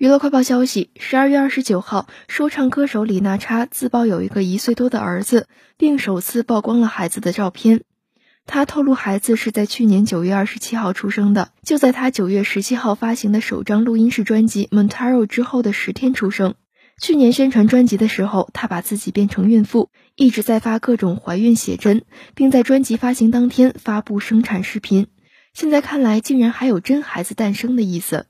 娱乐快报消息：十二月二十九号，说唱歌手李娜叉自曝有一个一岁多的儿子，并首次曝光了孩子的照片。他透露，孩子是在去年九月二十七号出生的，就在他九月十七号发行的首张录音室专辑《Montaro》之后的十天出生。去年宣传专辑的时候，他把自己变成孕妇，一直在发各种怀孕写真，并在专辑发行当天发布生产视频。现在看来，竟然还有真孩子诞生的意思。